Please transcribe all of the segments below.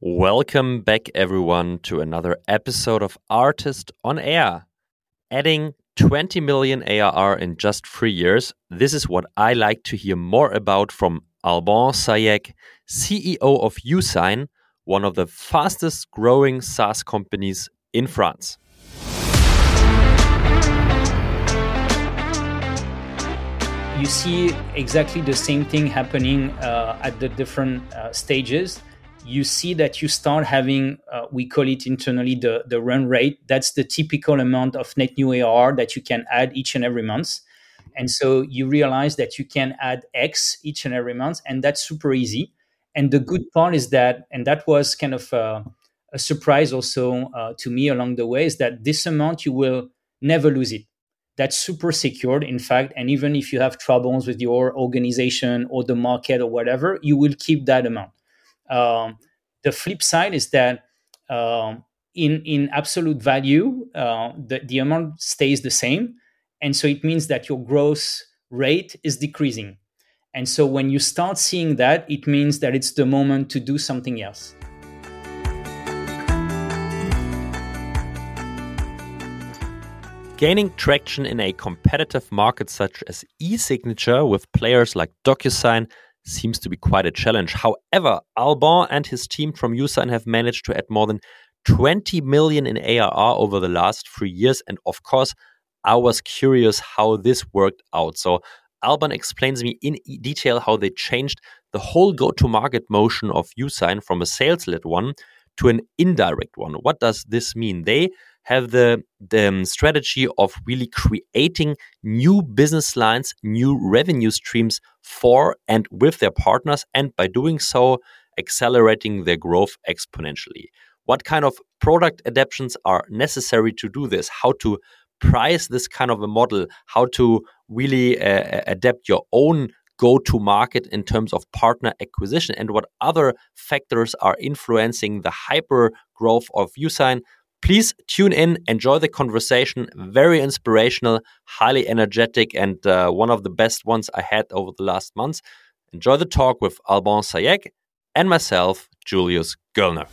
Welcome back, everyone, to another episode of Artist on Air. Adding 20 million ARR in just three years. This is what I like to hear more about from Alban Sayag, CEO of Yousign, one of the fastest growing SaaS companies in France. You see exactly the same thing happening uh, at the different uh, stages you see that you start having, uh, we call it internally the, the run rate. That's the typical amount of net new AR that you can add each and every month. And so you realize that you can add X each and every month, and that's super easy. And the good part is that, and that was kind of a, a surprise also uh, to me along the way, is that this amount you will never lose it. That's super secured, in fact. And even if you have troubles with your organization or the market or whatever, you will keep that amount. Um, the flip side is that um, in in absolute value, uh, the the amount stays the same, and so it means that your growth rate is decreasing. And so when you start seeing that, it means that it's the moment to do something else. Gaining traction in a competitive market such as e signature with players like DocuSign seems to be quite a challenge. However, Alban and his team from Yousign have managed to add more than 20 million in ARR over the last three years. And of course, I was curious how this worked out. So Alban explains me in detail how they changed the whole go-to-market motion of Yousign from a sales-led one to an indirect one. What does this mean? They have the, the um, strategy of really creating new business lines, new revenue streams for and with their partners, and by doing so, accelerating their growth exponentially. What kind of product adaptations are necessary to do this? How to price this kind of a model? How to really uh, adapt your own go to market in terms of partner acquisition and what other factors are influencing the hyper growth of Yousign. Please tune in, enjoy the conversation. Very inspirational, highly energetic, and uh, one of the best ones I had over the last months. Enjoy the talk with Alban Sayag and myself, Julius Göllner.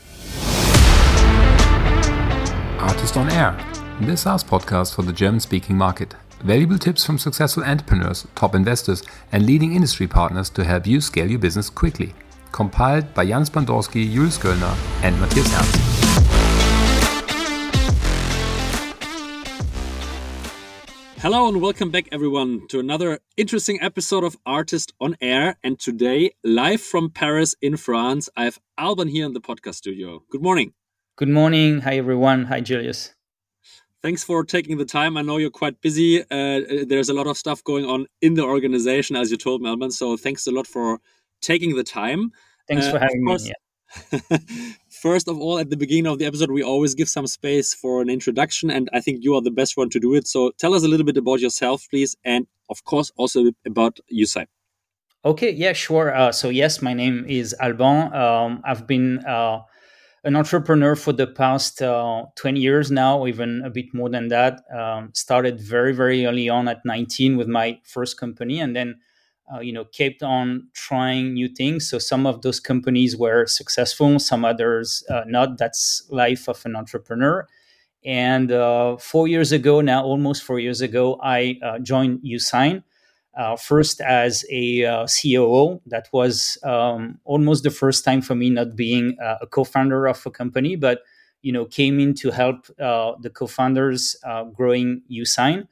Artist on Air, the SaaS podcast for the German speaking market. Valuable tips from successful entrepreneurs, top investors, and leading industry partners to help you scale your business quickly. Compiled by Jans Bandorski, Julius Göllner, and Matthias Ernst. Hello and welcome back, everyone, to another interesting episode of Artist on Air. And today, live from Paris in France, I have Alban here in the podcast studio. Good morning. Good morning. Hi, everyone. Hi, Julius. Thanks for taking the time. I know you're quite busy. Uh, there's a lot of stuff going on in the organization, as you told me, Alban. So thanks a lot for taking the time. Thanks uh, for having me. Yeah. First of all, at the beginning of the episode, we always give some space for an introduction, and I think you are the best one to do it. So tell us a little bit about yourself, please, and of course, also about Yousign. Okay, yeah, sure. Uh, so, yes, my name is Alban. Um, I've been uh, an entrepreneur for the past uh, 20 years now, even a bit more than that. Um, started very, very early on at 19 with my first company, and then uh, you know kept on trying new things. So some of those companies were successful some others uh, not. That's life of an entrepreneur. And uh, four years ago now almost four years ago i uh, joined Yousign uh, first as a uh, COO, that was um, almost the first time for me not being a co-founder of a company, but you know came in to help the co-founders growing Yousign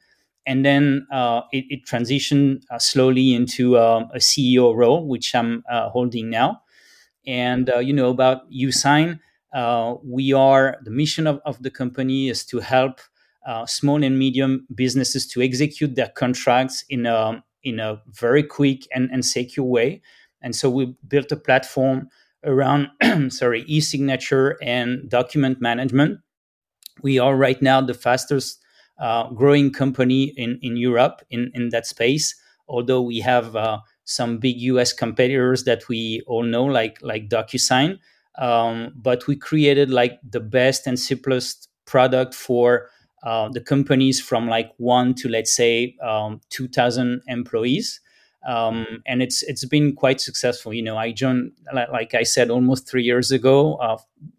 and then uh, it, it, transitioned uh, slowly into um, a CEO role, which I'm uh, holding now. And uh, you know about Yousign, uh, we are the mission of, of, the company is to help uh, small and medium businesses to execute their contracts in a in a very quick and, and secure way. And so we built a platform around sorry e-signature and document management. We are right now the fastest uh, growing company in, in Europe in, in that space. Although we have uh, some big US competitors that we all know, like like DocuSign, um, but we created like the best and simplest product for uh, the companies from like one to let's say um, 2,000 employees. um, and it's it's been quite successful. You know, I joined like I said almost three years ago, uh,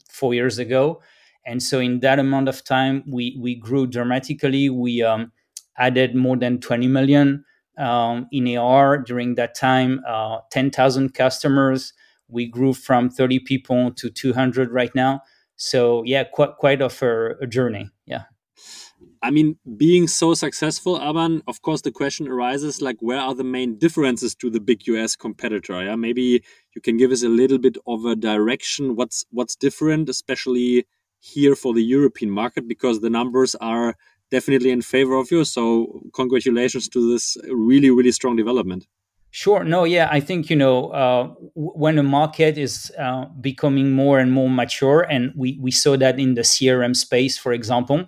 four years ago, and so in that amount of time, we we grew dramatically. We um, added more than 20 million um, in AR during that time, uh, 10,000 customers. We grew from 30 people to 200 right now. So yeah, quite quite of a, a journey. Yeah. I mean, being so successful, Alban, of course, the question arises like, where are the main differences to the big US competitor? Yeah, maybe you can give us a little bit of a direction. What's what's different, especially here for the European market, because the numbers are definitely in favor of you. So, congratulations to this really, really strong development. Sure. No, yeah, I think, you know, uh, when a market is uh, becoming more and more mature, and we, we saw that in the CRM space, for example,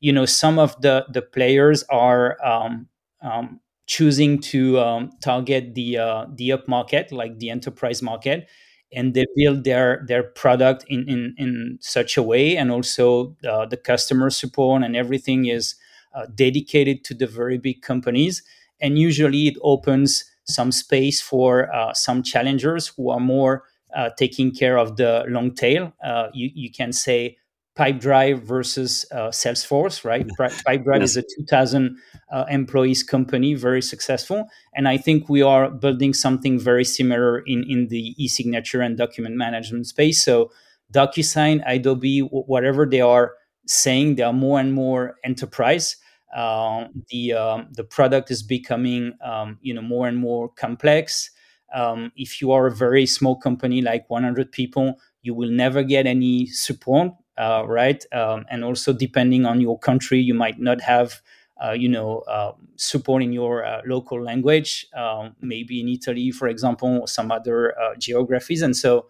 you know, some of the, the players are um, um, choosing to um, target the, uh, the up market, like the enterprise market, and they build their, their product in, in, in such a way. And also uh, the customer support and everything is uh, dedicated to the very big companies. And usually it opens some space for uh, some challengers who are more uh, taking care of the long tail. Uh, you, you can say Pipedrive versus uh, Salesforce, right? Pipedrive yes. is a 2,000 uh, employees company, very successful. And I think we are building something very similar in, in the e signature and document management space. So, DocuSign, Adobe, whatever they are saying, they are more and more enterprise. Uh, the um, the product is becoming um, you know more and more complex. Um, if you are a very small company like 100 people, you will never get any support, uh, right? Um, and also depending on your country, you might not have uh, you know uh, support in your uh, local language. Um, maybe in Italy, for example, or some other uh, geographies, and so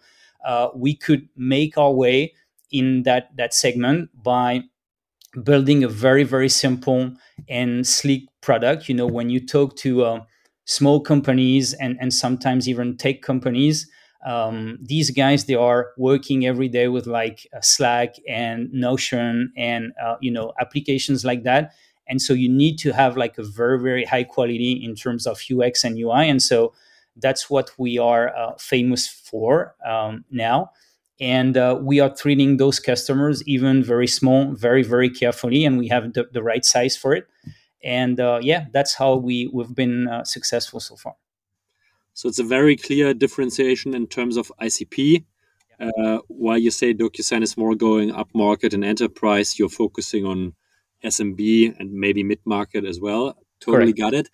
we could make our way in that that segment by building a very very simple and sleek product you know when you talk to uh, small companies and and sometimes even tech companies um, these guys they are working every day with like uh, slack and notion and uh, you know applications like that. And so you need to have like a very very high quality in terms of ux and ui and so that's what we are uh, famous for um, now. And uh, we are treating those customers even very small very very carefully and we have the, the right size for it. And uh, yeah that's how we we've been uh, successful so far so it's a very clear differentiation in terms of icp uh, while you say docusign is more going up market and enterprise you're focusing on smb and maybe mid market as well totally Correct. got it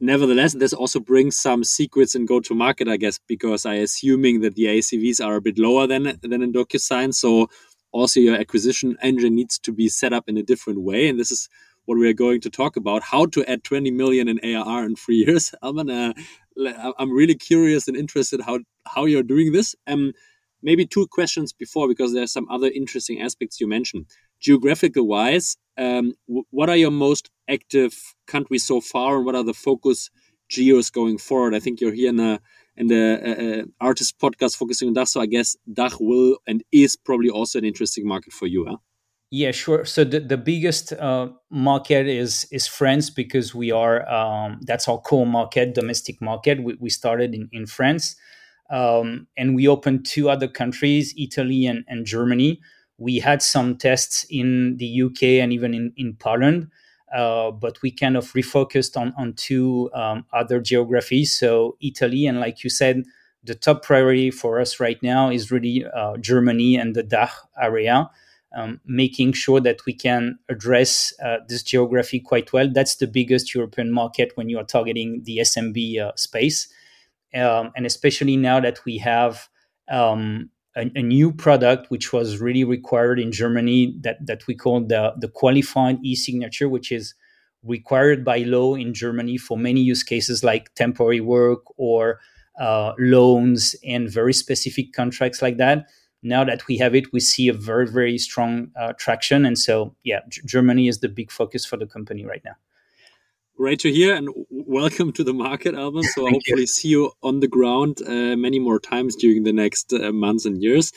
nevertheless, this also brings some secrets in go to market, I guess, because I assuming that the ACVs are a bit lower than than in DocuSign. So also your acquisition engine needs to be set up in a different way, and this is what we are going to talk about: how to add 20 million in ARR in three years. Alban, uh, I'm really curious and interested how how you're doing this. Um, maybe two questions before because there's some other interesting aspects you mentioned geographical wise, um, what are your most active countries so far, and what are the focus geos going forward? I think you're here in the in the uh, uh, artist podcast focusing on DACH, so I guess DACH will and is probably also an interesting market for you. Huh? Yeah, sure. So the, the biggest uh, market is is France because we are um, that's our core market, domestic market. We, we started in in France, um, and we opened two other countries, Italy and, and Germany we had some tests in the UK and even in, in Poland, uh, but we kind of refocused on, on two um, other geographies. So, Italy, and like you said, the top priority for us right now is really uh, Germany and the DACH area, um, making sure that we can address uh, this geography quite well. That's the biggest European market when you are targeting the SMB uh, space. Um, and especially now that we have um, a, a, new product which was really required in Germany that, that we call the, the qualified e-signature, which is required by law in Germany for many use cases like temporary work or uh, loans and very specific contracts like that. Now that we have it, we see a very, very strong uh, traction. And so, yeah, G- Germany is the big focus for the company right now. Great to hear and welcome to the market, Alban. So hopefully you. see you on the ground uh, many more times during the next uh, months and years.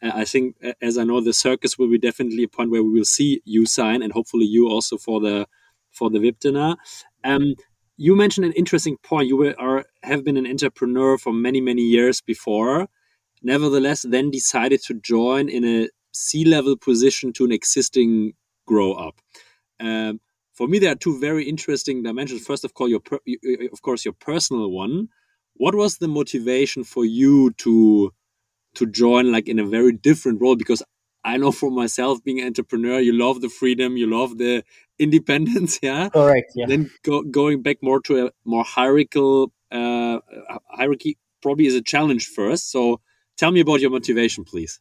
Uh, I think, uh, as I know, the circus will be definitely a point where we will see you sign, and hopefully you also for the for the VIP dinner. Um, you mentioned an interesting point. You were, are, have been an entrepreneur for many, many years before. Nevertheless, then decided to join in a C-level position to an existing grow up. Um, for me, there are two very interesting dimensions. First of all, your of course your personal one. What was the motivation for you to to join like in a very different role? Because I know for myself, being an entrepreneur, you love the freedom, you love the independence, yeah. Correct. Yeah. Then go, going back more to a more hierarchical uh, hierarchy probably is a challenge first. So tell me about your motivation, please.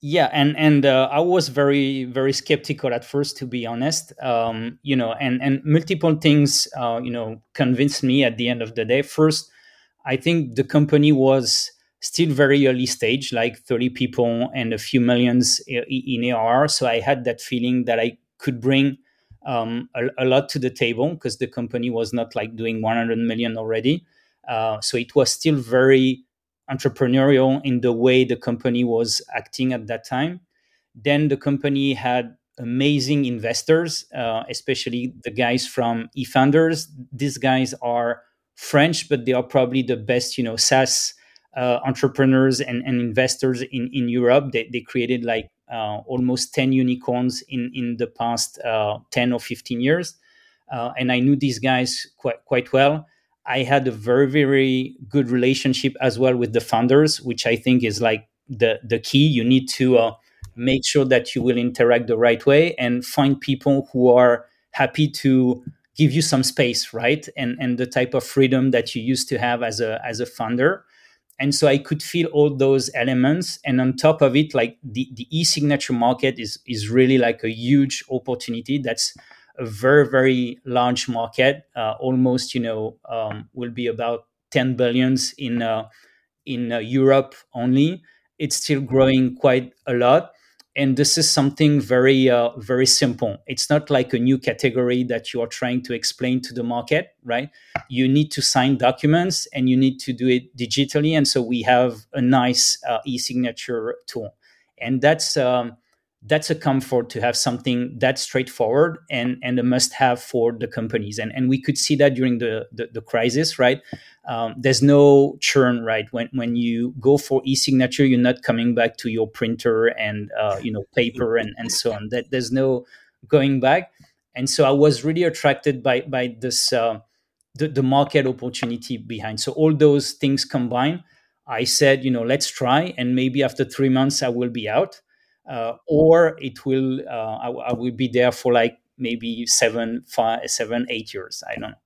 Yeah, and and uh, I was very very skeptical at first, to be honest. Um, you know, and and multiple things, uh, you know, convinced me at the end of the day. First, I think the company was still very early stage, like 30 people and a few millions in ARR. So I had that feeling that I could bring um, a, a, lot to the table because the company was not like doing 100 million already. Uh, so it was still very entrepreneurial in the way the company was acting at that time. Then the company had amazing investors, uh, especially the guys from eFounders. These guys are French, but they are probably the best, you know, SaaS uh, entrepreneurs and, and, investors in, in Europe. They, they created like uh, almost 10 unicorns in, in the past uh, 10 or 15 years. Uh, and I knew these guys quite, quite well. I had a very, very good relationship as well with the founders, which I think is like the, the key. You need to uh, make sure that you will interact the right way and find people who are happy to give you some space, right? And, and the type of freedom that you used to have as a, as a founder and so i could feel all those elements and on top of it like the, the e-signature market is is really like a huge opportunity that's a very very large market uh, almost you know um, will be about 10 billions in uh, in uh, europe only. It's still growing quite a lot. And this is something very uh, very simple. It's not like a new category that you are trying to explain to the market right? You need to sign documents and you need to do it digitally. And so we have a nice uh, e-signature tool. And that's um, that's a comfort to have something that straightforward and and a must have for the companies. And and we could see that during the the, the crisis right? Um, there's no churn right? When when you go for e-signature you're not coming back to your printer and uh, you know paper and and so on. That there's no going back. And so i was really attracted by by this uh, the, the market opportunity behind. So all those things combined i said you know let's try. And maybe after three months i will be out or it will uh, I, I, will be there for like maybe seven, five, seven, eight years. I don't know.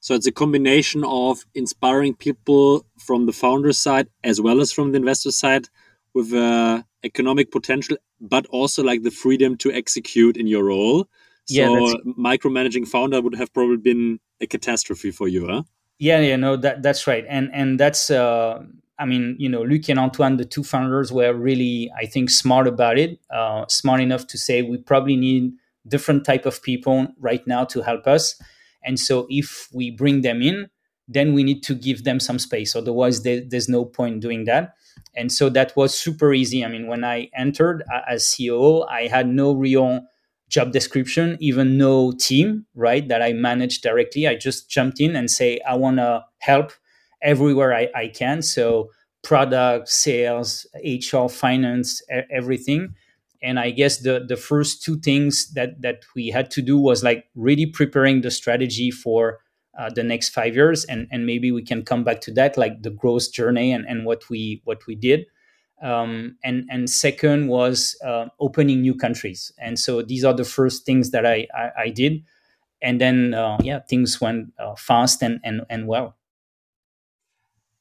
So it's a combination of inspiring people from the founder side as well as from the investor side with uh, economic potential, but also like the freedom to execute in your role. So yeah, micromanaging founder would have probably been a catastrophe for you, huh? Yeah, yeah, no, that that's right, and and that's uh, I mean, you know, Luc and Antoine, the two founders, were really, I think, smart about it. Uh, smart enough to say we probably need different type of people right now to help us. And so, if we bring them in, then we need to give them some space. Otherwise, there, there's no point doing that. And so that was super easy. I mean, when I entered as COO, I had no real job description, even no team, right, that I managed directly. I just jumped in and say, I want to help everywhere I, I can. So product, sales, HR, finance, everything. And I guess the the first two things that that we had to do was like really preparing the strategy for uh, the next five years, and and maybe we can come back to that, like the growth journey and and what we what we did. Um, and and second was uh, opening new countries. And so these are the first things that I I, I did, and then uh, yeah, things went uh, fast and and and well.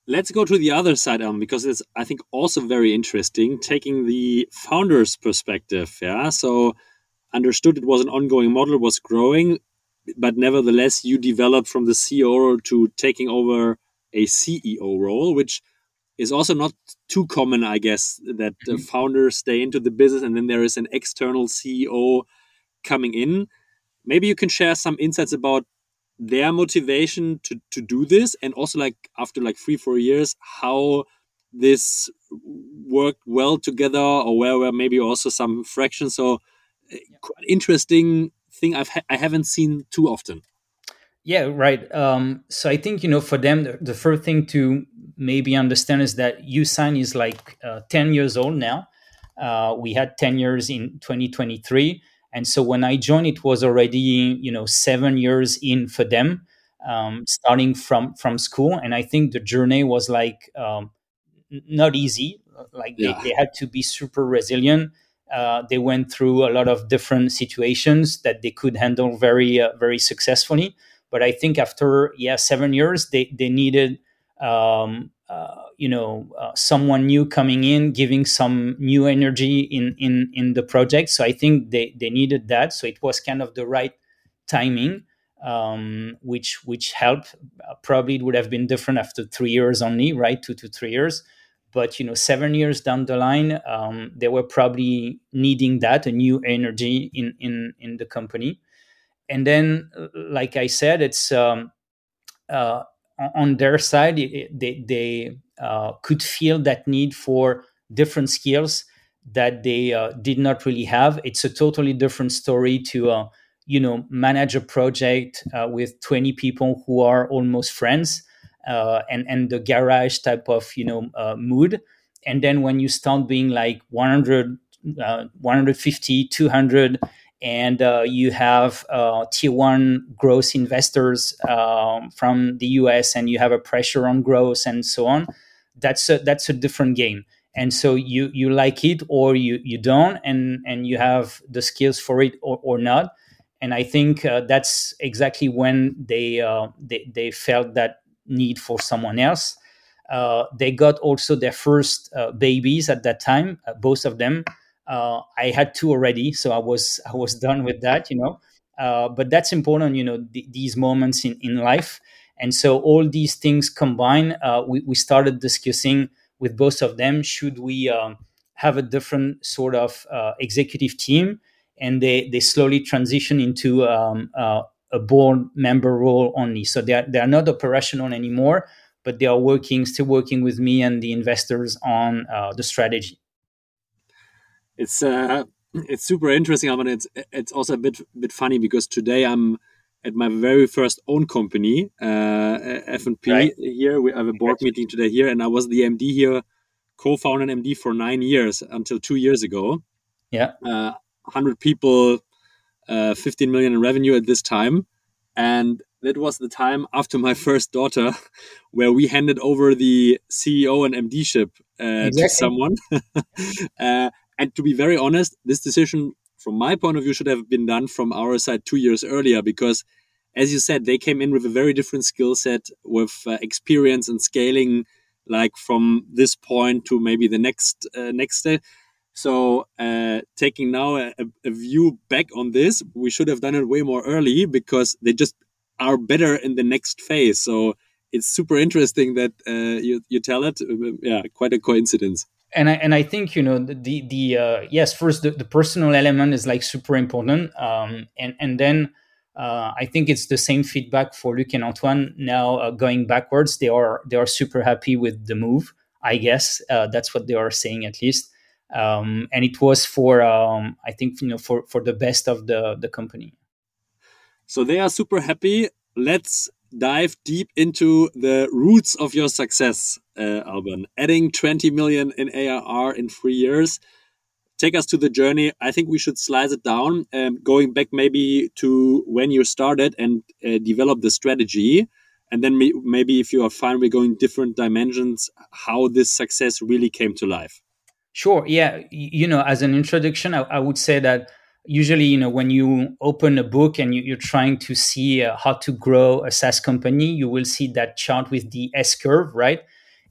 Let's go to the other side, um, because it's I think also very interesting, taking the founder's perspective. Yeah, so understood it was an ongoing model, was growing, but nevertheless you developed from the CEO to taking over a CEO role, which is also not too common, I guess, that mm -hmm. founders stay into the business and then there is an external CEO coming in. Maybe you can share some insights about their motivation to to do this and also like after like three four years how this worked well together or where were maybe also some fractions so yeah. interesting thing i've ha I haven't seen too often Yeah, right. Um, so I think you know for them the, the, first thing to maybe understand is that Yousign is like uh, ten years old now. Uh, we had ten years in 2023, and so when I joined, it was already you know seven years in for them, um, starting from from school. And I think the journey was like um, not easy. Like yeah. they, they had to be super resilient. Uh, they went through a lot of different situations that they could handle very uh, very successfully but I think after yeah seven years, they they needed um, uh, you know uh, someone new coming in, giving some new energy in in in the project. So I think they they needed that. So it was kind of the right timing. Um, which which helped. Uh, probably it would have been different after three years only, right? Two to three years. But you know, seven years down the line, um, they were probably needing that a new energy in in in the company and then like i said it's um, uh, on their side it, they, they uh, could feel that need for different skills that they uh, did not really have. It's a totally different story to uh, you know manage a project uh, with 20 people who are almost friends uh, and and the garage type of you know mood. And then when you start being like 100 150 200 and uh, you have uh, tier one growth investors um, from the US, and you have a pressure on growth and so on. That's a that's a different game. And so you you like it or you you don't, and and you have the skills for it or, or not. And I think uh, that's exactly when they, uh, they they felt that need for someone else. Uh, they got also their first uh, babies at that time, both of them uh, I had two already, so I was I was done with that, you know. Uh, but that's important, you know, th- these moments in, in life. And so all these things combined, uh, we, we started discussing with both of them, should we um, have a different sort of uh, executive team? And they, they slowly transition into um, uh, a board member role only. So they are, they are not operational anymore, but they are working, still working with me and the investors on uh, the strategy it's uh, it's super interesting, but it's it's also a bit bit funny because today I'm at my very first own company, uh, F&P right. here. We have a board meeting today here, and I was the MD here, co-founder and MD for nine years until two years ago. Yeah, uh, hundred people, uh, 15 million in revenue at this time, and that was the time after my first daughter, where we handed over the CEO and MDship uh, exactly. to someone. uh, and to be very honest, this decision, from my point of view, should have been done from our side two years earlier because, as you said, they came in with a very different skill set, with uh, experience and scaling, like from this point to maybe the next uh, next step. So, uh, taking now a, a, view back on this, we should have done it way more early because they just are better in the next phase. So, it's super interesting that uh, you you tell it. Uh, yeah, quite a coincidence and I, and I think you know the the uh, yes first the, the personal element is like super important. Um, and and then uh, I think it's the same feedback for Luc and Antoine. Now uh, going backwards they are they are super happy with the move I guess. Uh, that's what they are saying at least. Um, and it was for um, I think you know for for the best of the the company. So they are super happy. Let's dive deep into the roots of your success, uh, Alban. Adding 20 million in ARR in three years. Take us to the journey. I think we should slice it down, um, going back maybe to when you started and uh, develop the strategy. And then maybe, if you are fine, we're going different dimensions, how this success really came to life. Sure. Yeah. You know, as an introduction, I, I would say that usually you know when you open a book and you, are trying to see uh, how to grow a saas company you will see that chart with the s curve right?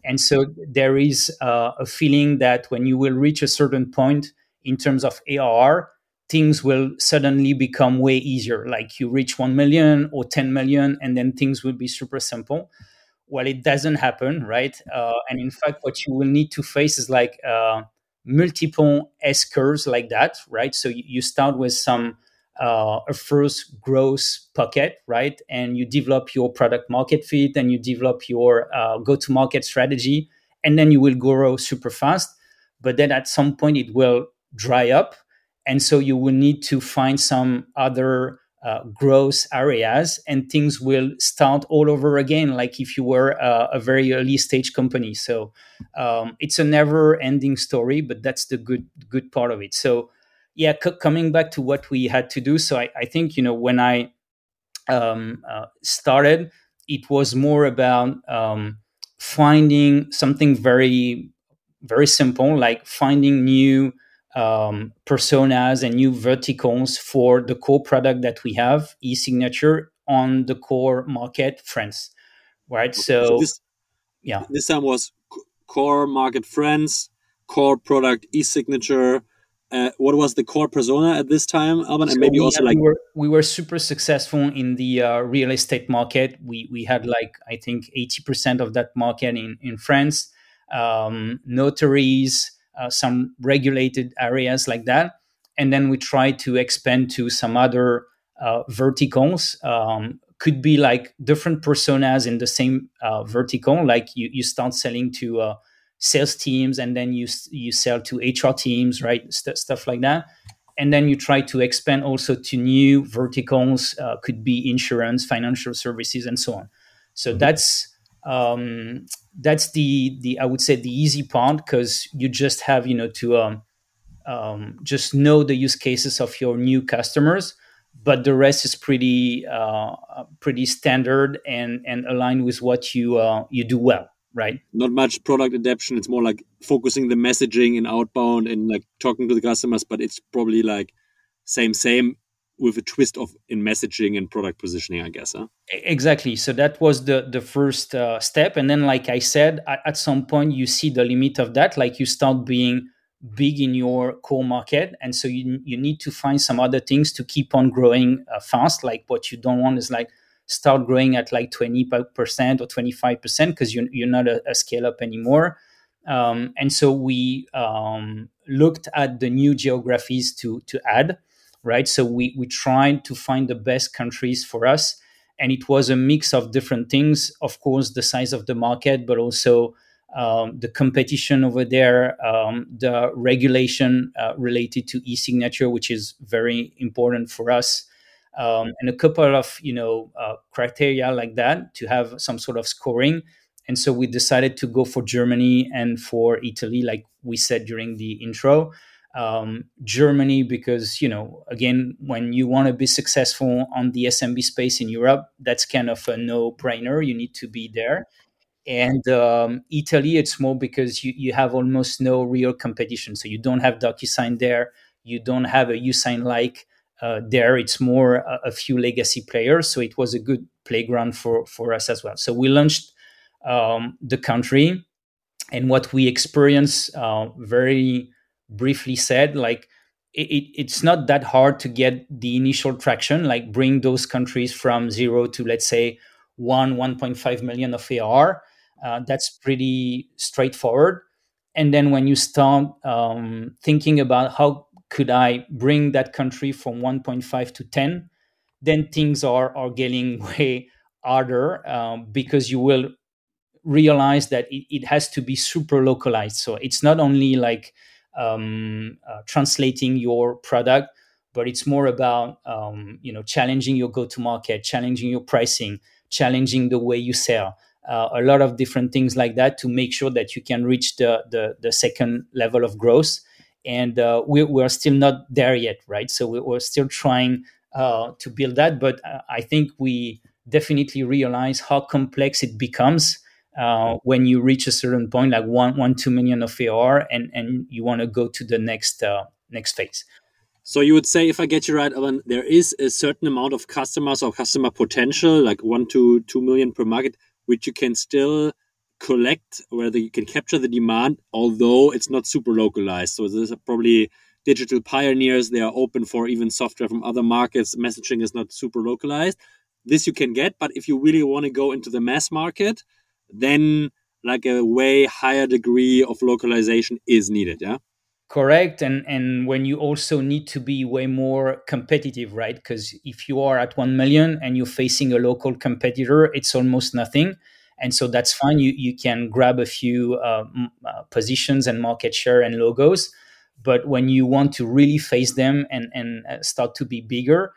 And so there is uh, a feeling that when you will reach a certain point in terms of arr things will suddenly become way easier. Like you reach 1 million or 10 million and then things will be super simple. Well it doesn't happen right? Uh, and in fact what you will need to face is like uh, multiple S curves like that, right? So you start with some uh, a first growth pocket, right? And you develop your product market fit and you develop your uh, go to market strategy, and then you will grow super fast. But then at some point it will dry up, and so you will need to find some other uh, growth areas and things will start all over again like if you were uh, a very early stage company. So um, it's a never ending story but that's the good good part of it. So yeah c- coming back to what we had to do. So i, I think you know when i um, uh, started it was more about um, finding something very very simple like finding new um, personas and new verticals for the core product that we have, e-signature, on the core market, France. Right. So, so this, yeah, this time was core market France, core product e-signature. Uh, what was the core persona at this time, Alban? And so maybe also like we were, we were super successful in the uh, real estate market. We we had like I think eighty percent of that market in in France. Um, notaries, uh, some regulated areas like that. And then we try to expand to some other uh, verticals. Um, could be like different personas in the same uh, vertical. Like you, you start selling to uh, sales teams, and then you you sell to HR teams, right? St- stuff like that. And then you try to expand also to new verticals. Uh, could be insurance, financial services, and so on. So mm-hmm. that's um, that's the the I would say the easy part because you just have you know to um, um, just know the use cases of your new customers, but the rest is pretty uh, pretty standard and and aligned with what you uh, you do well, right? Not much product adaptation. It's more like focusing the messaging and outbound and like talking to the customers, but it's probably like same same with a twist of in messaging and product positioning, I guess. Huh? Exactly. So that was the the first uh, step, and then, like I said, at, at, some point you see the limit of that. Like you start being big in your core market, and so you you need to find some other things to keep on growing uh, fast. Like what you don't want is like start growing at like twenty percent or twenty five percent because you're you're not a, a scale up anymore. Um, and so we um, looked at the new geographies to to add right? So we we tried to find the best countries for us, and it was a mix of different things. Of course, the size of the market, but also um, the competition over there, um, the regulation uh, related to e-signature, which is very important for us, um, and a couple of you know uh, criteria like that to have some sort of scoring. And so we decided to go for Germany and for Italy, like we said during the intro um, Germany, because you know, again, when you want to be successful on the SMB space in Europe, that's kind of a no-brainer. You need to be there. And um, Italy, it's more because you, you have almost no real competition. So you don't have DocuSign there. You don't have a Yousign like uh, there. It's more a, a, few legacy players. So it was a good playground for, for us as well. So we launched um, the country. And what we experienced uh, very briefly said, like it, it's not that hard to get the initial traction, like bring those countries from zero to let's say one, 1.5 million of AR. Uh, that's pretty straightforward. And then when you start um, thinking about how could I bring that country from 1.5 to 10, then things are are getting way harder um, because you will realize that it, it has to be super localized. So it's not only like um, uh, translating your product, but it's more about um, you know challenging your go-to-market, challenging your pricing, challenging the way you sell. Uh, a lot of different things like that to make sure that you can reach the the, the second level of growth. And uh, we, we're still not there yet, right? So we're still trying uh, to build that, but uh, I think we definitely realize how complex it becomes uh, when you reach a certain point, like one, one, two million of AR, and and you want to go to the next uh, next phase. So you would say, if I get you right, Alban, there is a certain amount of customers or customer potential, like one to two million per market, which you can still collect, whether you can capture the demand, although it's not super localized. So there's probably digital pioneers. They are open for even software from other markets. Messaging is not super localized. This you can get, but if you really want to go into the mass market, then like a way higher degree of localization is needed yeah? Correct and and when you also need to be way more competitive right? Because if you are at 1 million and you're facing a local competitor it's almost nothing. And so that's fine you you can grab a few uh, uh, positions and market share and logos but when you want to really face them and and uh, start to be bigger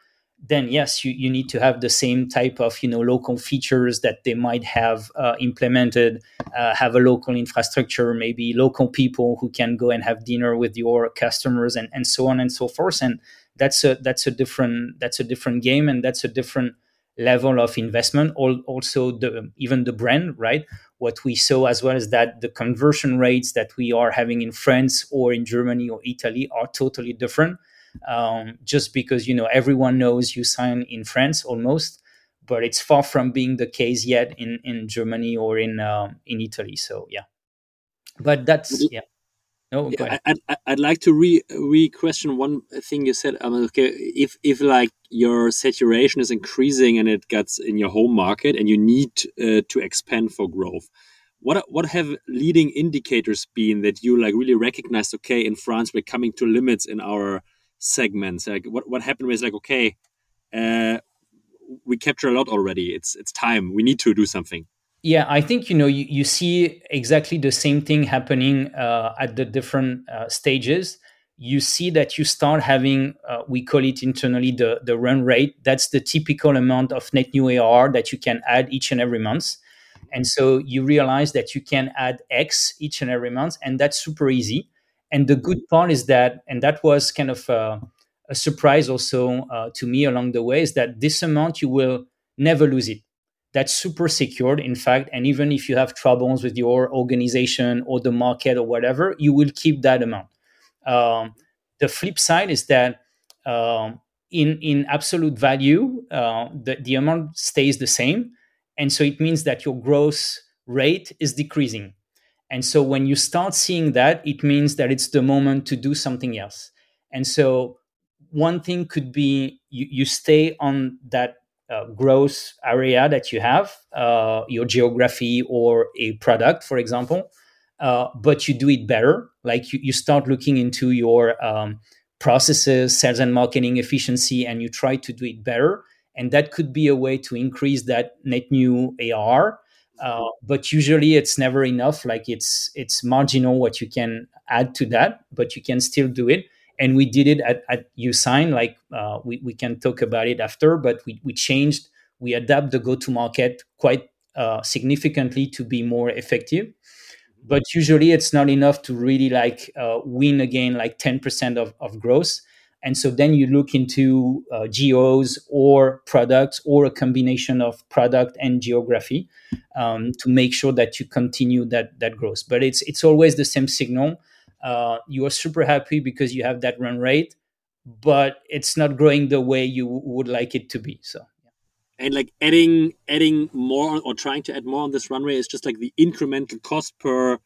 then yes, you, you need to have the same type of you know local features that they might have uh, implemented, uh, have a local infrastructure, maybe local people who can go and have dinner with your customers, and, and so on and so forth. And that's a that's a different that's a different game, and that's a different level of investment. Also, the even the brand, right? What we saw as well is that the conversion rates that we are having in France or in Germany or Italy are totally different um, just because you know everyone knows Yousign in France almost, but it's far from being the case yet in in Germany or in um, in Italy. So yeah, but that's yeah. No, yeah, I'd, I'd like to re re question one thing you said. Um, okay, if if like your saturation is increasing and it gets in your home market and you need uh, to expand for growth, what what have leading indicators been that you like really recognized? Okay, in France we're coming to limits in our segments? Like what what happened was like okay, uh, we capture a lot already. It's it's time. We need to do something. Yeah, I think you know you, you see exactly the same thing happening uh, at the different uh, stages. You see that you start having uh, we call it internally the the run rate. That's the typical amount of net new AR that you can add each and every month. And so you realize that you can add X each and every month, and that's super easy. And the good part is that, and that was kind of a, a surprise also uh, to me along the way, is that this amount you will never lose it. That's super secured, in fact. And even if you have troubles with your organization or the market or whatever, you will keep that amount. Um, the flip side is that um, in in absolute value, uh, the, the amount stays the same, and so it means that your growth rate is decreasing. And so when you start seeing that, it means that it's the moment to do something else. And so one thing could be you, you stay on that uh, growth area that you have, uh, your geography or a product, for example, uh, but you do it better. Like you, you start looking into your um, processes, sales and marketing efficiency, and you try to do it better. And that could be a way to increase that net new AR uh, but usually it's never enough like it's it's marginal what you can add to that but you can still do it. And we did it at, at Yousign like uh, we, we can talk about it after but we, we changed we adapt the go to market quite uh, significantly to be more effective. But usually it's not enough to really like uh, win again like 10% of, of growth and so then you look into uh, geos or products or a combination of product and geography um, to make sure that you continue that that growth. But it's it's always the same signal. Uh, you are super happy because you have that run rate, but it's not growing the way you would like it to be. So and like adding adding more or trying to add more on this runway is just like the incremental cost per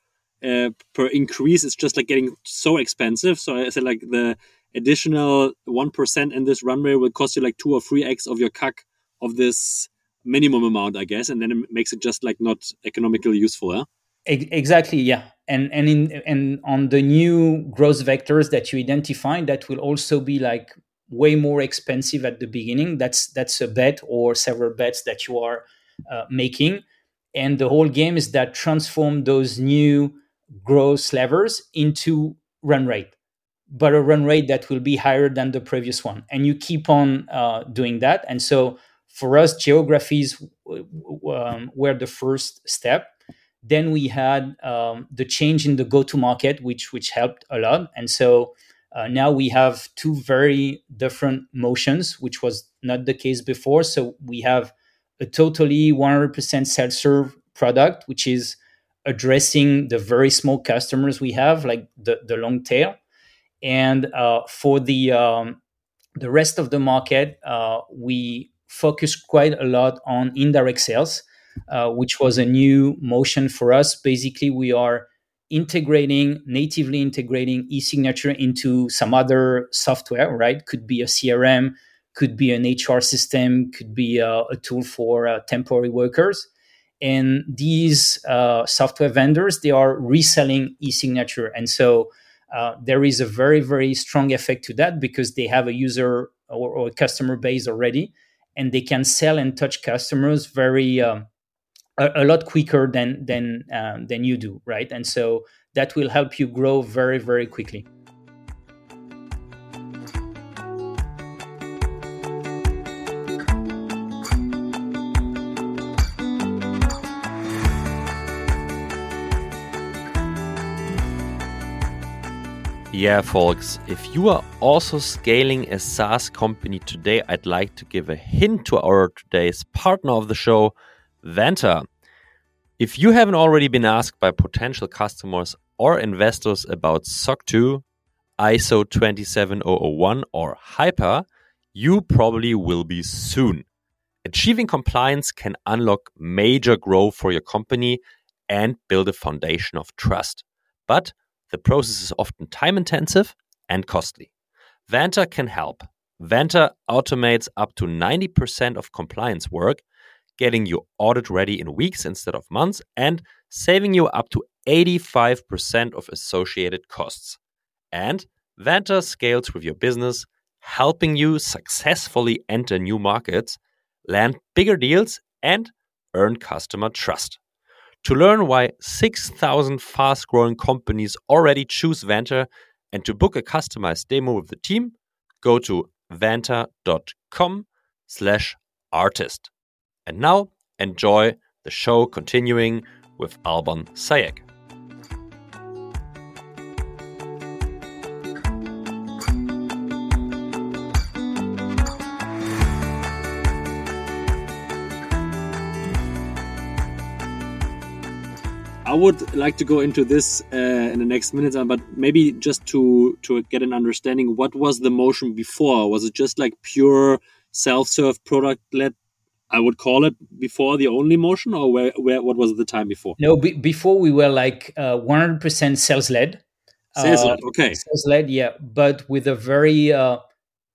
uh, per increase is just like getting so expensive so i said like the additional 1% in this runway will cost you like two or three X of your CAC of this minimum amount, I guess. And then it makes it just like not economically useful. Yeah? Exactly. Yeah. And, and in, and on the new growth vectors that you identify, that will also be like way more expensive at the beginning. That's, that's a bet or several bets that you are uh, making. And the whole game is that transform those new growth levers into run rate but a run rate that will be higher than the previous one. And you keep on uh, doing that. And so for us, geographies um, were the first step. Then we had um, the change in the go-to-market, which which helped a lot. And so uh, now we have two very different motions, which was not the case before. So we have a totally 100% self-serve product, which is addressing the very small customers we have, like the, the long tail and uh, for the um, the rest of the market, uh, we focus quite a lot on indirect sales, uh, which was a new motion for us. Basically, we are integrating natively integrating e-signature into some other software. Right? Could be a CRM, could be an HR system, could be a, a tool for uh, temporary workers. And these uh, software vendors, they are reselling e-signature, and so uh, there is a very very strong effect to that because they have a user or, or a customer base already and they can sell and touch customers very um, a, a, lot quicker than than um, than you do right? And so that will help you grow very very quickly Yeah, folks, if you are also scaling a SaaS company today, I'd like to give a hint to our today's partner of the show, Vanta. If you haven't already been asked by potential customers or investors about SOC 2, ISO 27001, or HIPAA, you probably will be soon. Achieving compliance can unlock major growth for your company and build a foundation of trust. But the process is often time intensive and costly. Vanta can help. Vanta automates up to 90% of compliance work, getting you audit ready in weeks instead of months, and saving you up to 85% of associated costs. And Vanta scales with your business, helping you successfully enter new markets, land bigger deals, and earn customer trust. To learn why 6,000 fast growing companies already choose Vanta and to book a customized demo with the team, go to vanta.com slash artist. And now enjoy the show continuing with Alban Sayag. I would like to go into this uh, in the next minutes, uh, but maybe just to to get an understanding, what was the motion before? Was it just like pure self-serve product led? I would call it before the only motion, or where, where what was the time before? No, be, before we were like uh, 100% sales led. Sales led, okay. Sales led, yeah, but with a very uh,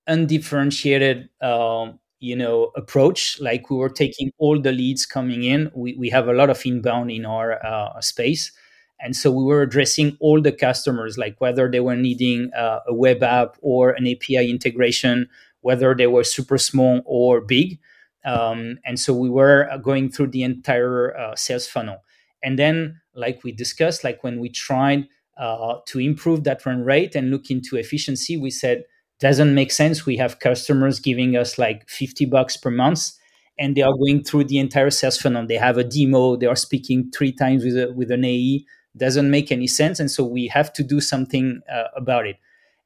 undifferentiated um, you know approach. Like we were taking all the leads coming in. We, we have a lot of inbound in our uh, space. And so we were addressing all the customers like whether they were needing uh, a web app or an api integration whether they were super small or big. Um, and so we were going through the entire uh, sales funnel. And then like we discussed like when we tried uh, to improve that run rate and look into efficiency we said doesn't make sense. We have customers giving us like 50 bucks per month and they are going through the entire sales funnel. They have a demo, they are speaking three times with, a, with an AE. Doesn't make any sense. And so we have to do something uh, about it.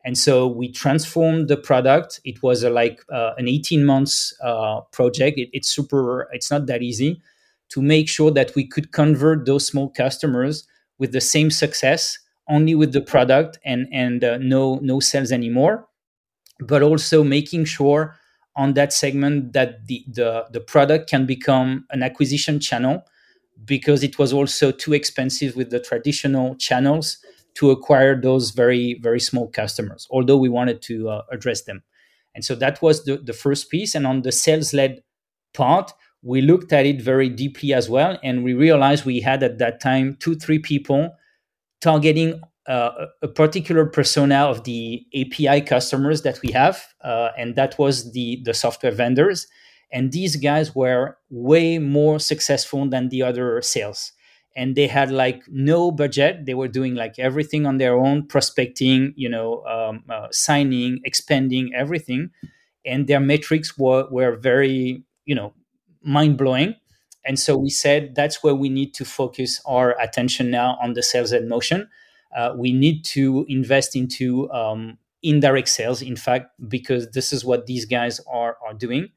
And so we transformed the product. It was a, like uh, an 18 months uh, project. It, it's super, it's not that easy to make sure that we could convert those small customers with the same success only with the product and, and uh, no, no sales anymore but also making sure on that segment that the, the, the product can become an acquisition channel because it was also too expensive with the traditional channels to acquire those very very small customers although we wanted to uh, address them. And so that was the, the first piece. And on the sales led part we looked at it very deeply as well. And we realized we had at that time two three people targeting uh, a particular persona of the API customers that we have, uh, and that was the the software vendors. And these guys were way more successful than the other sales. And they had like no budget. They were doing like everything on their own, prospecting, you know, um, uh, signing, expanding, everything. And their metrics were were very, you know, mind blowing. And so we said that's where we need to focus our attention now on the sales and motion uh, we need to invest into um, indirect sales, in fact, because this is what these guys are, are doing.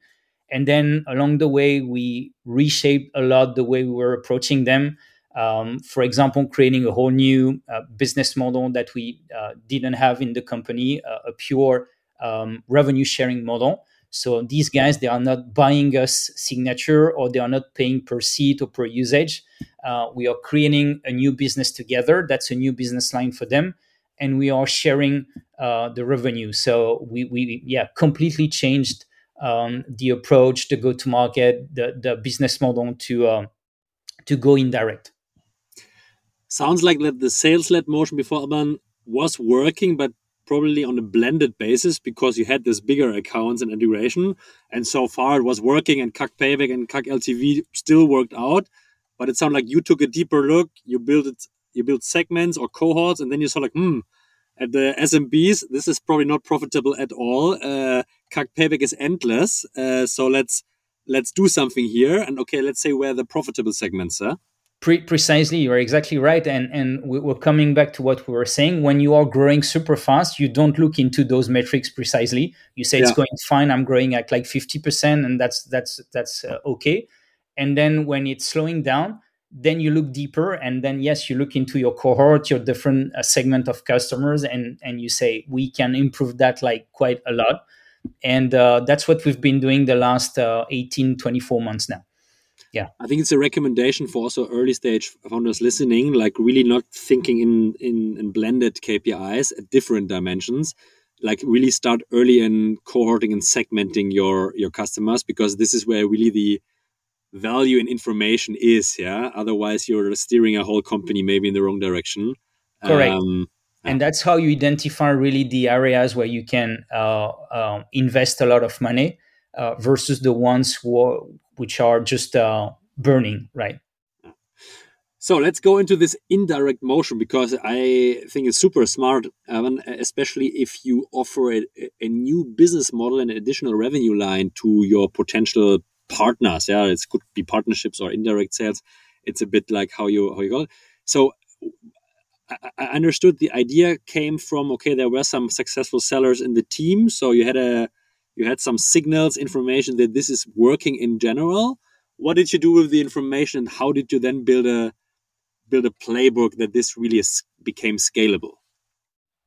And then along the way, we reshaped a lot the way we were approaching them. Um, for example, creating a whole new uh, business model that we uh, didn't have in the company, uh, a pure um, revenue sharing model. So these guys, they are not buying us signature or they are not paying per seat or per usage. Uh, we are creating a new business together. That's a new business line for them. And we are sharing uh, the revenue. So we, we yeah, completely changed um, the approach, the go to market, the, the business model to, uh, to go indirect. Sounds like that the sales led motion before Alban was working, but probably on a blended basis because you had this bigger accounts and integration. And so far it was working and CAC Payback and CAC LTV still worked out. But it sounded like you took a deeper look, you built it, you built segments or cohorts, and then you saw like, hmm, at the SMBs, this is probably not profitable at all. Uh, CAC Payback is endless. Uh, so let's let's do something here. And okay, let's say where the profitable segments are. Pre- precisely, you're exactly right, and and we're coming back to what we were saying. When you are growing super fast, you don't look into those metrics precisely. You say yeah. it's going fine. I'm growing at like fifty percent, and that's that's that's uh, okay. And then when it's slowing down, then you look deeper, and then yes, you look into your cohort, your different uh, segment of customers, and and you say we can improve that like quite a lot. And uh, that's what we've been doing the last uh, 18, 24 months now yeah. I think it's a recommendation for also early stage founders listening like really not thinking in in, in blended kpis at different dimensions. Like really start early in cohorting and segmenting your your customers because this is where really the value in information is yeah? Otherwise you're steering a whole company maybe in the wrong direction. Correct. Um, and that's how you identify really the areas where you can uh, uh, invest a lot of money uh, versus the ones who, which are just uh, burning, right? So let's go into this indirect motion because I think it's super smart, especially if you offer a, a, new business model and additional revenue line to your potential partners. Yeah, it could be partnerships or indirect sales. It's a bit like how you how you got it. So I understood the idea came from okay, there were some successful sellers in the team, so you had a you had some signals, information that this is working in general. What did you do with the information, and how did you then build a build a playbook that this really is, became scalable?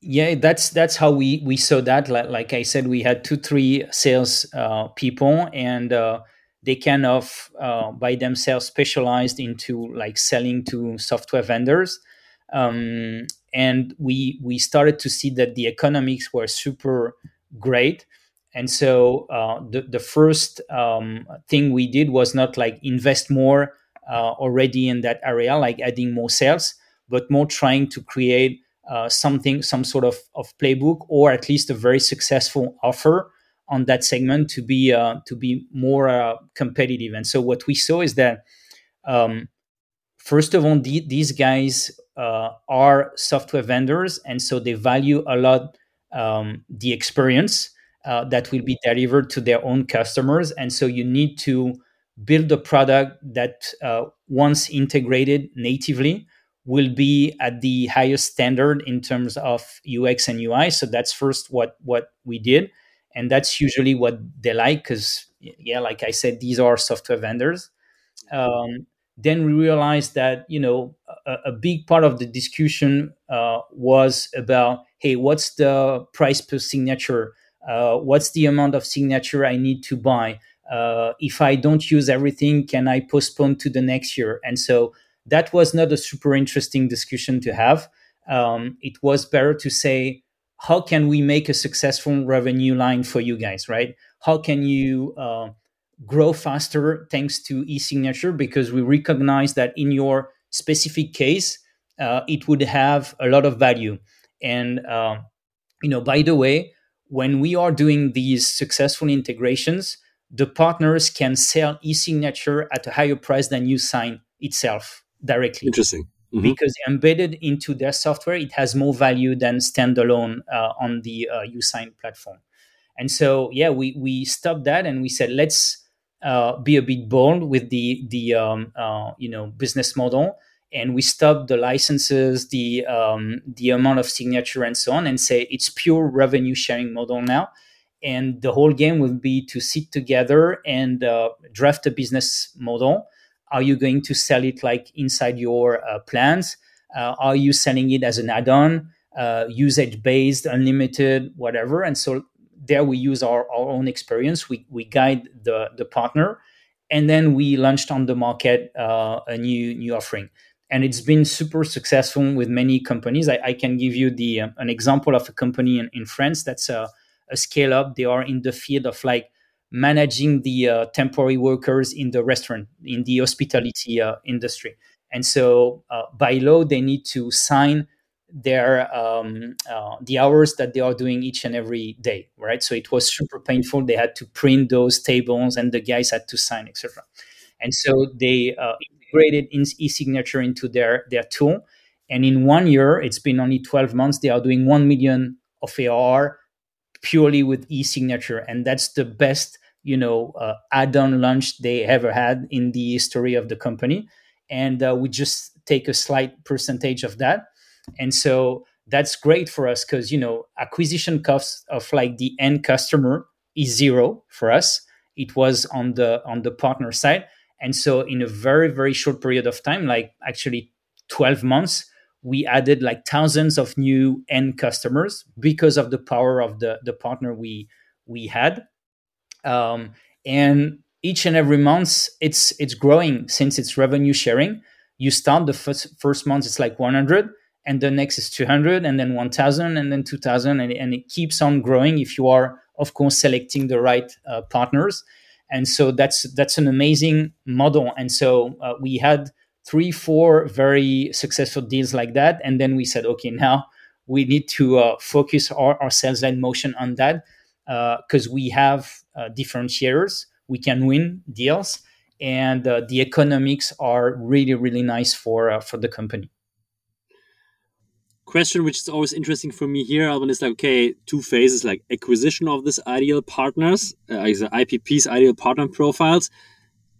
Yeah, that's that's how we we saw that. Like, like I said, we had two three sales uh, people, and uh, they kind of uh, by themselves specialized into like selling to software vendors. Um, and we we started to see that the economics were super great and so uh, the, the first um, thing we did was not like invest more uh, already in that area, like adding more sales, but more trying to create uh, something, some sort of, of playbook, or at least a very successful offer on that segment to be uh, to be more uh, competitive. And so what we saw is that um, first of all, the, these guys uh, are software vendors, and so they value a lot um, the experience uh, that will be delivered to their own customers. And so you need to build a product that, uh, once integrated natively, will be at the highest standard in terms of UX and UI. So that's first what what we did, and that's usually what they like because yeah, like I said, these are software vendors. Um, then we realized that you know a, a big part of the discussion uh, was about hey, what's the price per signature? Uh, what's the amount of signature I need to buy? Uh, if I don't use everything, can I postpone to the next year? And so that was not a super interesting discussion to have. Um, it was better to say, how can we make a successful revenue line for you guys, right? How can you uh, grow faster thanks to e-signature? Because we recognize that in your specific case, uh, it would have a lot of value. And uh, you know, by the way, when we are doing these successful integrations, the partners can sell e-signature at a higher price than Yousign itself directly. Interesting. Mm-hmm. Because embedded into their software, it has more value than standalone uh, on the uh, Yousign platform. And so, yeah, we we stopped that and we said, let's uh, be a bit bold with the the um, uh, you know business model and we stop the licenses, the um, the amount of signature, and so on, and say it's pure revenue sharing model now. And the whole game will be to sit together and uh, draft a business model. Are you going to sell it like inside your uh, plans? Uh, are you selling it as an add-on, uh, usage-based, unlimited, whatever? And so there we use our, our own experience. We we guide the the partner, and then we launched on the market uh, a new new offering and it's been super successful with many companies. I, I can give you the uh, an example of a company in, in France that's a, a, scale up. They are in the field of like managing the uh, temporary workers in the restaurant in the hospitality uh, industry, and so uh, by law they need to sign their um, uh, the hours that they are doing each and every day, right? So it was super painful. They had to print those tables, and the guys had to sign, etc. And so they uh, integrated in e-signature into their their tool. And in one year, it's been only 12 months, they are doing 1 million of AR purely with e-signature. And that's the best, you know, uh, add-on launch they ever had in the history of the company. and uh, we just take a slight percentage of that. And so that's great for us because you know acquisition costs of like the end customer is zero for us. It was on the on the partner side, and so in a very very short period of time, like actually twelve months, we added like thousands of new end customers because of the power of the the partner we we had. Um, and each and every month, it's it's growing since it's revenue sharing you start the first first month it's like 100 and the next is 200 and then 1000 and then 2000 and, and it keeps on growing if you are of course selecting the right uh, partners and so that's that's an amazing model. And so uh, we had three four very successful deals like that. And then we said okay now we need to uh, focus our, our sales line motion on that because uh, we have uh, differentiators. We can win deals. And uh, the economics are really really nice for uh, for the company question which is always interesting for me here Alban is like okay two phases like acquisition of this ideal partners uh, ipp's ideal partner profiles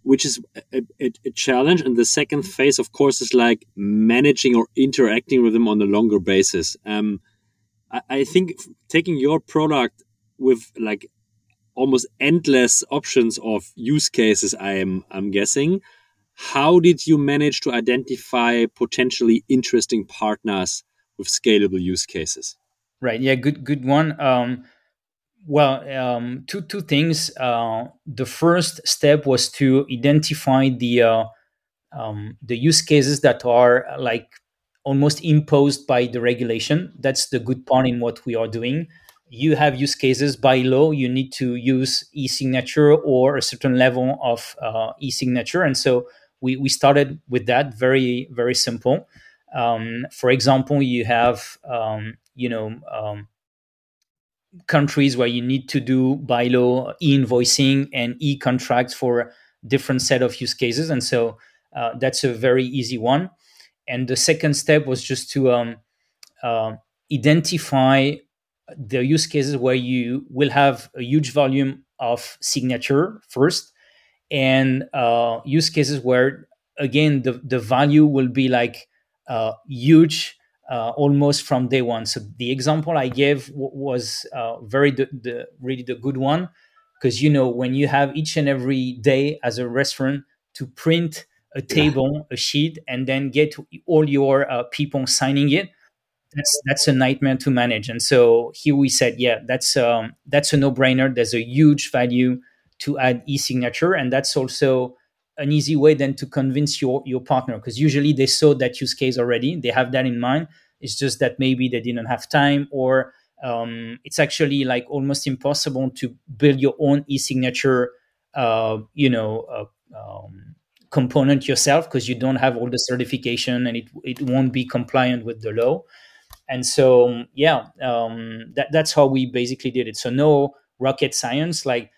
which is a, a, a, challenge. And the second phase of course is like managing or interacting with them on a longer basis. Um, I, I think taking your product with like almost endless options of use cases i'm i'm guessing how did you manage to identify potentially interesting partners with scalable use cases. Right. Yeah good good one. Um, well um, two two things. Uh, the first step was to identify the uh, um, the use cases that are like almost imposed by the regulation. That's the good part in what we are doing. You have use cases by law. You need to use e-signature or a certain level of uh, e-signature. And so we, we started with that. Very very simple um, for example you have um, you know um, countries where you need to do by law e-invoicing and e-contracts for different set of use cases and so uh, that's a very easy one. And the second step was just to uh, identify the use cases where you will have a huge volume of signature first and uh, use cases where again the, the value will be like huge uh, almost from day one so the example i gave w- was uh, very the, the, really the good one because you know when you have each and every day as a restaurant to print a table a sheet and then get all your uh, people signing it that's that's a nightmare to manage. And so here we said, yeah, that's um, that's a no brainer. There's a huge value to add e-signature, and that's also an easy way then to convince your your partner because usually they saw that use case already. They have that in mind. It's just that maybe they didn't have time or um, it's actually like almost impossible to build your own e-signature uh, you know uh, um, component yourself because you don't have all the certification and it, it won't be compliant with the law and so yeah um, that, that's how we basically did it so no rocket science like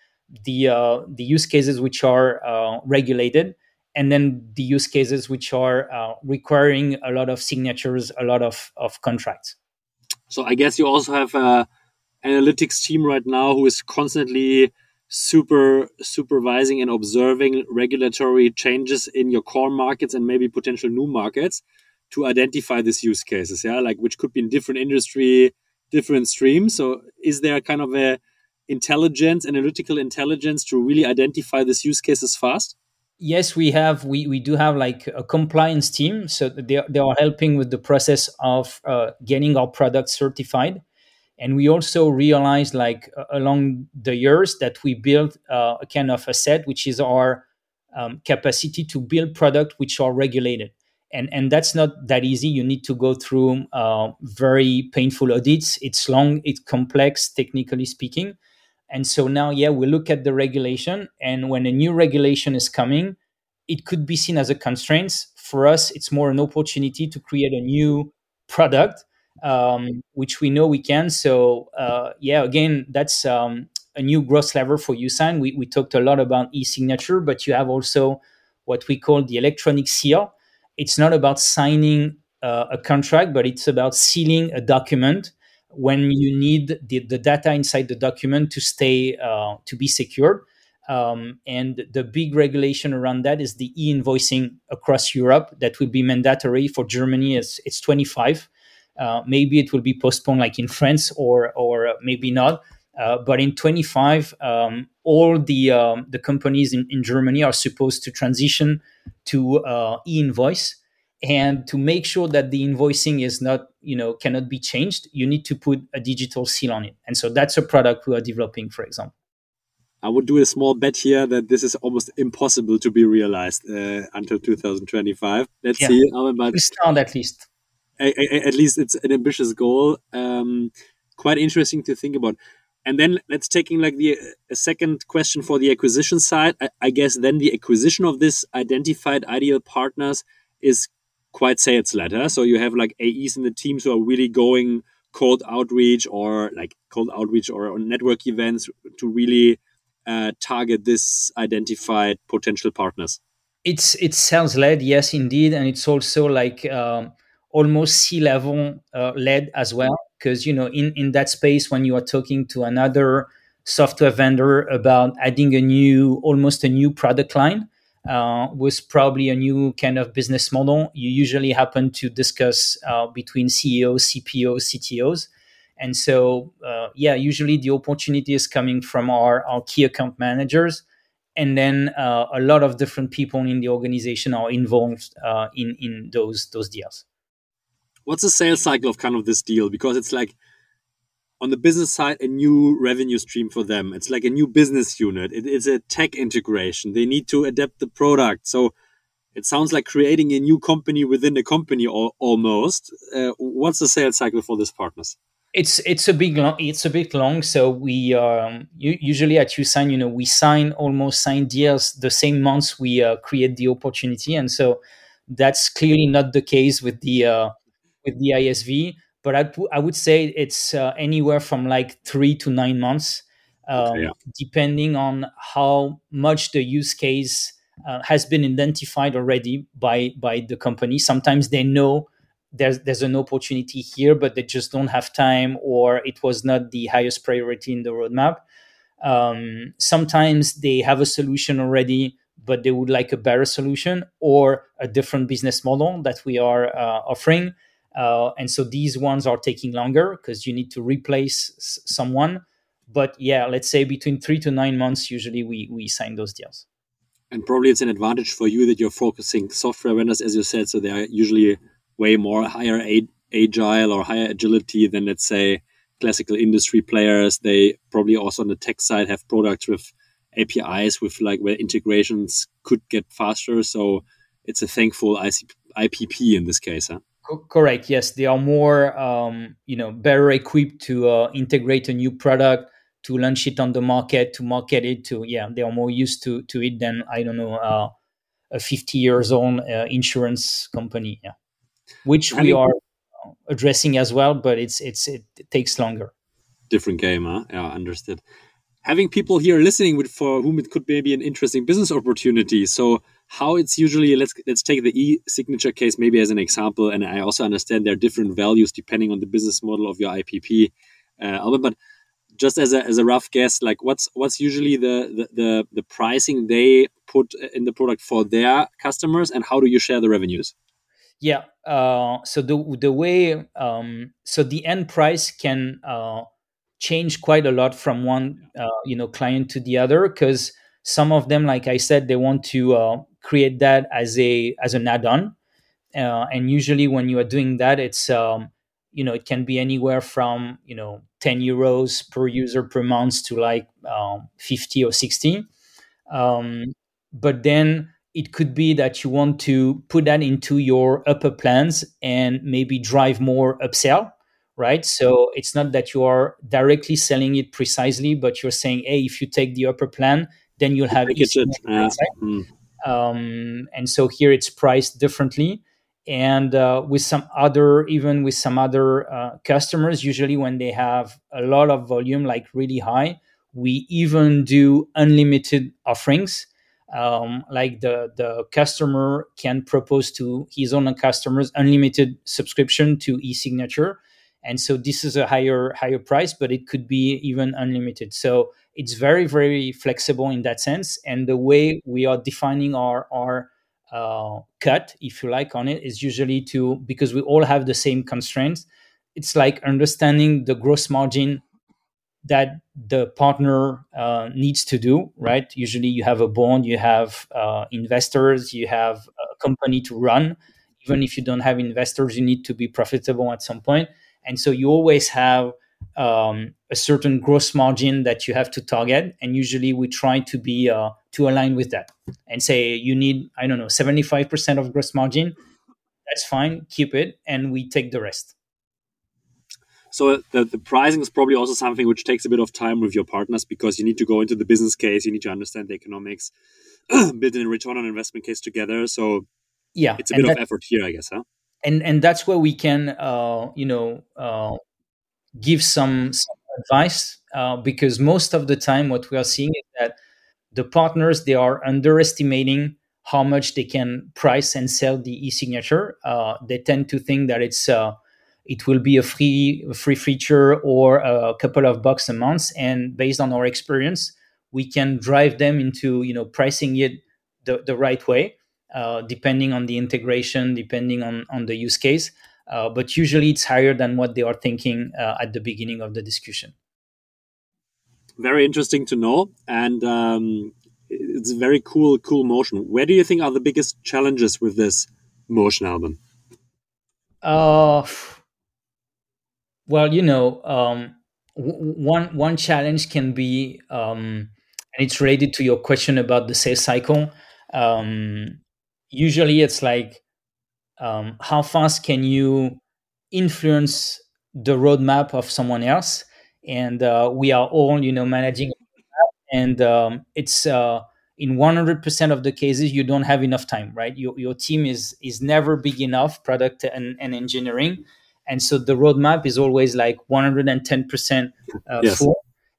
the uh, the use cases which are uh, regulated and then the use cases which are uh, requiring a lot of signatures a lot of, of contracts. So i guess you also have a analytics team right now who is constantly super supervising and observing regulatory changes in your core markets and maybe potential new markets to identify these use cases yeah? Like which could be in different industry different streams. So is there kind of a intelligence analytical intelligence to really identify these use cases fast? Yes we have. We, we do have like a compliance team. So they, they are helping with the process of uh, getting our product certified. And we also realized like uh, along the years that we built uh, a kind of a set which is our um, capacity to build product which are regulated. And and that's not that easy. You need to go through uh, very painful audits. It's long it's complex technically speaking and so now yeah we look at the regulation and when a new regulation is coming it could be seen as a constraint. For us it's more an opportunity to create a new product um, which we know we can. So uh, yeah again that's um, a new growth lever for Yousign. We, we talked a lot about e-signature but you have also what we call the electronic seal. It's not about signing uh, a contract, but it's about sealing a document when you need the, the data inside the document to stay uh, to be secured. Um, and the big regulation around that is the e-invoicing across Europe that will be mandatory for Germany. It's, it's 25. Uh, maybe it will be postponed like in France or or maybe not. Uh, but in 25, um, all the um, the companies in, in Germany are supposed to transition to uh, e-invoice, and to make sure that the invoicing is not you know cannot be changed, you need to put a digital seal on it. And so that's a product we are developing, for example. I would do a small bet here that this is almost impossible to be realized uh, until 2025. Let's yeah. see. But we start at least. At least it's an ambitious goal. Um, quite interesting to think about. And then let's taking like the a second question for the acquisition side. I, I guess then the acquisition of this identified ideal partners is quite sales. Huh? So you have like AEs in the teams who are really going cold outreach or like cold outreach or network events to really uh, target this identified potential partners. It's it's sales led, yes, indeed, and it's also like um, almost C level uh, led as well because you know in in that space when you are talking to another software vendor about adding a new almost a new product line uh, was probably a new kind of business model. You usually happen to discuss uh, between ceos cpos ctos and so uh, yeah usually the opportunity is coming from our, our key account managers. And then uh, a lot of different people in the organization are involved uh, in in those those deals. What's the sales cycle of kind of this deal? Because it's like on the business side, a new revenue stream for them. It's like a new business unit. It is a tech integration. They need to adapt the product. So it sounds like creating a new company within a company or, almost. Uh, what's the sales cycle for these partners? It's it's a big long, it's a bit long. So we um, usually at Yousign, you know, we sign almost sign deals the same months we uh, create the opportunity, and so that's clearly not the case with the uh, with the ISV, but I, I would say it's uh, anywhere from like three to nine months, um, okay, yeah. depending on how much the use case uh, has been identified already by by the company. Sometimes they know there's there's an opportunity here, but they just don't have time, or it was not the highest priority in the roadmap. Um, sometimes they have a solution already, but they would like a better solution or a different business model that we are uh, offering. Uh, and so these ones are taking longer because you need to replace s- someone. But yeah, let's say between three to nine months, usually we, we sign those deals. And probably it's an advantage for you that you're focusing software vendors, as you said, so they are usually way more higher agile or higher agility than, let's say, classical industry players. They probably also on the tech side have products with APIs with like where integrations could get faster. So it's a thankful IPP in this case. Huh? Correct. Yes, they are more, um, you know, better equipped to uh, integrate a new product, to launch it on the market, to market it. To yeah, they are more used to to it than I don't know uh, a 50 years old uh, insurance company. Yeah, which we are addressing as well, but it's it's it, it takes longer. Different game, huh? Yeah, understood. Having people here listening with for whom it could maybe an interesting business opportunity. So how it's usually let's let's take the e-signature case maybe as an example and i also understand there are different values depending on the business model of your ipp uh, but just as a, as a rough guess like what's what's usually the, the, the the pricing they put in the product for their customers and how do you share the revenues? Yeah uh, so the the way um, so the end price can uh, change quite a lot from one uh, you know client to the other because some of them like i said they want to uh, create that as a as an add-on. Uh, and usually when you are doing that it's um, you know it can be anywhere from you know 10 euros per user per month to like um, 50 or 60 um, but then it could be that you want to put that into your upper plans and maybe drive more upsell right? So it's not that you are directly selling it precisely but you're saying hey if you take the upper plan then you'll have it, uh, mm um, and so here it's priced differently. And uh, with some other even with some other uh, customers usually when they have a lot of volume like really high we even do unlimited offerings. Um, like the the customer can propose to his own customers unlimited subscription to e-signature and so this is a higher higher price but it could be even unlimited. So it's very very flexible in that sense. And the way we are defining our our uh, cut if you like on it is usually to because we all have the same constraints it's like understanding the gross margin that the partner uh, needs to do right? Usually you have a bond you have uh, investors you have a company to run. Even if you don't have investors you need to be profitable at some point and so you always have um, a certain gross margin that you have to target. And usually we try to be uh, to align with that and say you need i don't know 75% of gross margin. That's fine. Keep it. And we take the rest. So the, the pricing is probably also something which takes a bit of time with your partners because you need to go into the business case. You need to understand the economics build a return on investment case together. So yeah. it's a bit of effort here i guess huh and and that's where we can uh, you know uh, give some, some advice uh, because most of the time what we are seeing is that the partners they are underestimating how much they can price and sell the e-signature. Uh, they tend to think that it's uh, it will be a free free feature or a couple of bucks a month and based on our experience we can drive them into you know pricing it the, the right way uh, depending on the integration depending on on the use case uh, but usually it's higher than what they are thinking uh, at the beginning of the discussion. Very interesting to know, and um, it's a very cool, cool motion. Where do you think are the biggest challenges with this motion Alban? Uh, well, you know, um, one one challenge can be, um, and it's related to your question about the sales cycle. Um, usually, it's like um, how fast can you influence the roadmap of someone else? And uh, we are all you know managing and um, it's uh, in 100% of the cases you don't have enough time right? Your, your team is is never big enough product and, and engineering. And so the roadmap is always like 110% uh, yes. full.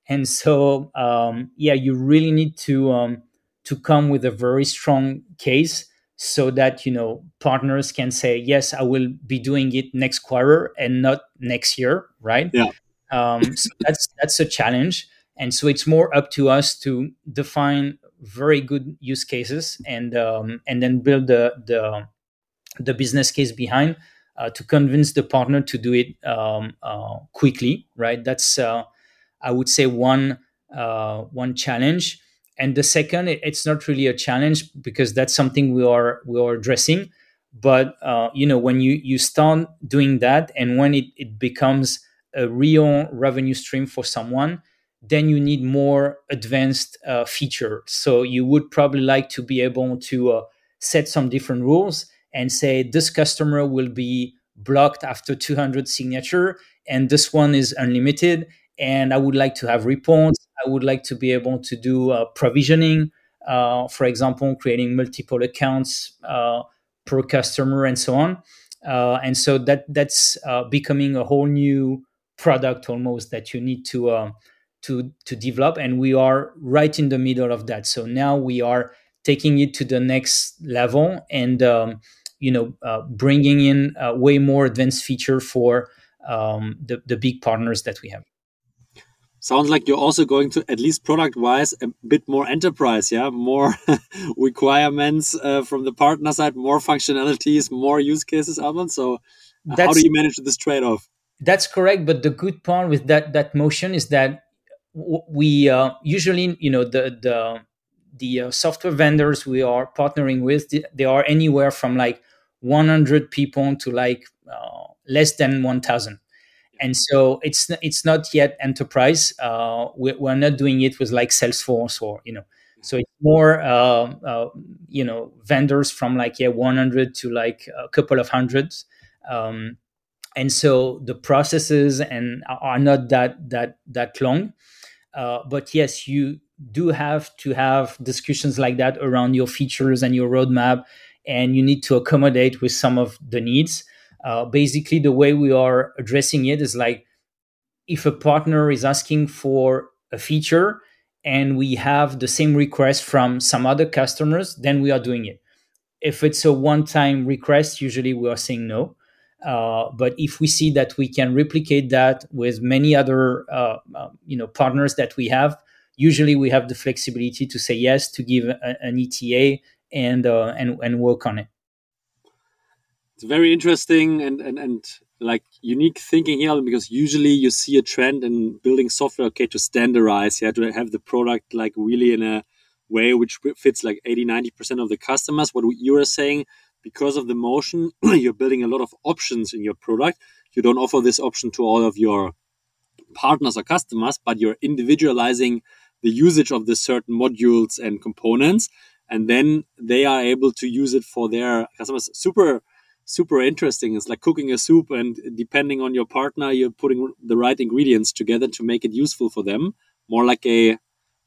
And so um, yeah you really need to um, to come with a very strong case so that you know partners can say yes i will be doing it next quarter and not next year right? Yeah. Um, so that's that's a challenge. And so it's more up to us to define very good use cases and um, and then build the the, the business case behind uh, to convince the partner to do it um, uh, quickly right? That's uh, i would say one uh, one challenge and the second it's not really a challenge because that's something we are we are addressing. But uh, you know when you you start doing that and when it, it becomes a real revenue stream for someone then you need more advanced uh, so you would probably like to be able to uh, set some different rules and say this customer will be blocked after 200 signature and this one is unlimited and i would like to have reports I would like to be able to do uh, provisioning, uh, for example, creating multiple accounts uh, per customer and so on. Uh, and so that that's uh, becoming a whole new product almost that you need to uh, to to develop. And we are right in the middle of that. So now we are taking it to the next level and um, you know bringing in way more advanced feature for um, the the big partners that we have sounds like you're also going to at least product wise a bit more enterprise yeah? More requirements uh, from the partner side more functionalities more use cases Alban. so that's, how do you manage this trade-off? That's correct but the good part with that that motion is that we uh, usually you know the the the uh, software vendors we are partnering with they are anywhere from like 100 people to like uh, less than 1000 and so it's it's not yet enterprise. Uh, we, are not doing it with like Salesforce or you know. So it's more uh, uh, you know vendors from like yeah 100 to like a couple of hundreds, um, and so the processes and are not that that that long. Uh, but yes, you do have to have discussions like that around your features and your roadmap, and you need to accommodate with some of the needs. Uh, basically, the way we are addressing it is like if a partner is asking for a feature and we have the same request from some other customers, then we are doing it. If it's a one time request, usually we are saying no. Uh, but if we see that we can replicate that with many other uh, uh, you know partners that we have, usually we have the flexibility to say yes to give a, an ETA and uh, and and work on it. It's very interesting and and and like unique thinking here because usually you see a trend in building software okay to standardize yeah to have the product like really in a way which fits like 80 90% of the customers what you are saying because of the motion, you're building a lot of options in your product. You don't offer this option to all of your partners or customers, but you're individualizing the usage of the certain modules and components. And then they are able to use it for their customers. Super, super interesting. It's like cooking a soup, and depending on your partner, you're putting the right ingredients together to make it useful for them. More like a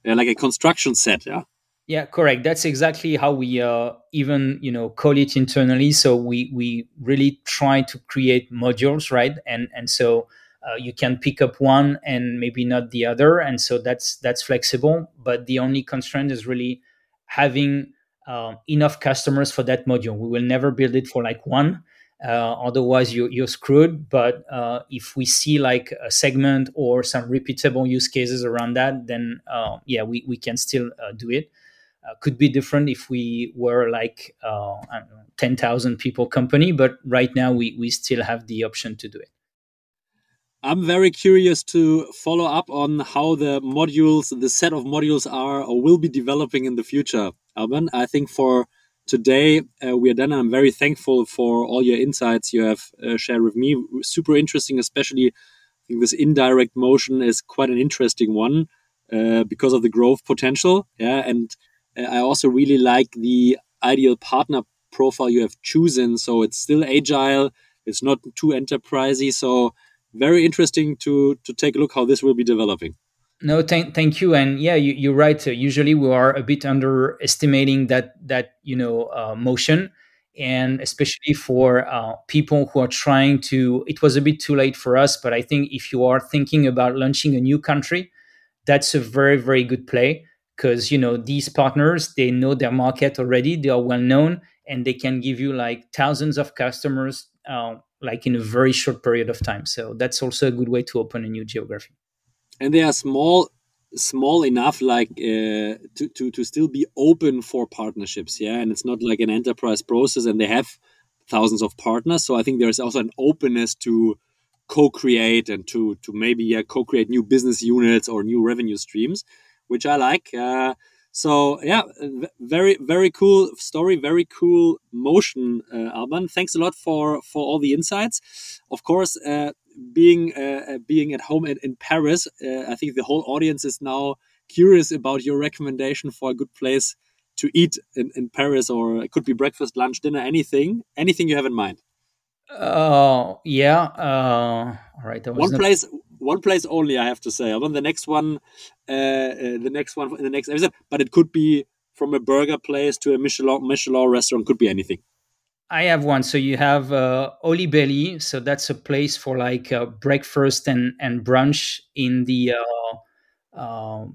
like a construction set, yeah. Yeah, correct. That's exactly how we uh, even you know call it internally. So we we really try to create modules, right? And and so uh, you can pick up one and maybe not the other, and so that's that's flexible. But the only constraint is really having uh, enough customers for that module. We will never build it for like one. Uh, otherwise, you, you're screwed. But uh, if we see like a segment or some repeatable use cases around that, then uh, yeah, we, we can still uh, do it uh, could be different if we were like uh, 10,000 people company, but right now we, we still have the option to do it. I'm very curious to follow up on how the modules, the set of modules are or will be developing in the future. Alban, I think for today uh, we are done. I'm very thankful for all your insights you have uh, shared with me. Super interesting, especially I think this indirect motion is quite an interesting one uh, because of the growth potential. Yeah, and I also really like the ideal partner profile you have chosen. So it's still agile. It's not too enterprisey. So very interesting to to take a look how this will be developing. No, thank thank you. And yeah, you, are right. Uh, usually we are a bit underestimating that that you know uh, motion, and especially for uh, people who are trying to. It was a bit too late for us, but I think if you are thinking about launching a new country, that's a very very good play because you know these partners they know their market already they are well known and they can give you like thousands of customers uh, like in a very short period of time so that's also a good way to open a new geography and they are small small enough like uh, to, to to still be open for partnerships yeah and it's not like an enterprise process and they have thousands of partners so i think there's also an openness to co-create and to to maybe yeah, co-create new business units or new revenue streams which I like. Uh, so yeah, very very cool story, very cool motion, uh, Alban. Thanks a lot for for all the insights. Of course, uh, being uh, uh being at home in, in Paris, uh, I think the whole audience is now curious about your recommendation for a good place to eat in, in Paris, or it could be breakfast, lunch, dinner, anything, anything you have in mind. Oh yeah. Uh, all right. One not... place, one place only. I have to say. I want the next one, uh, uh, the next one in the next episode. But it could be from a burger place to a Michelin Michelin restaurant. Could be anything. I have one. So you have uh, Holybelly. So that's a place for like uh, breakfast and and brunch in the. Uh, uh,